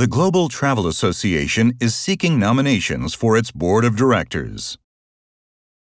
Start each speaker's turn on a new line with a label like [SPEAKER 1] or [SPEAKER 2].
[SPEAKER 1] The Global Travel Association is seeking nominations for its board of directors.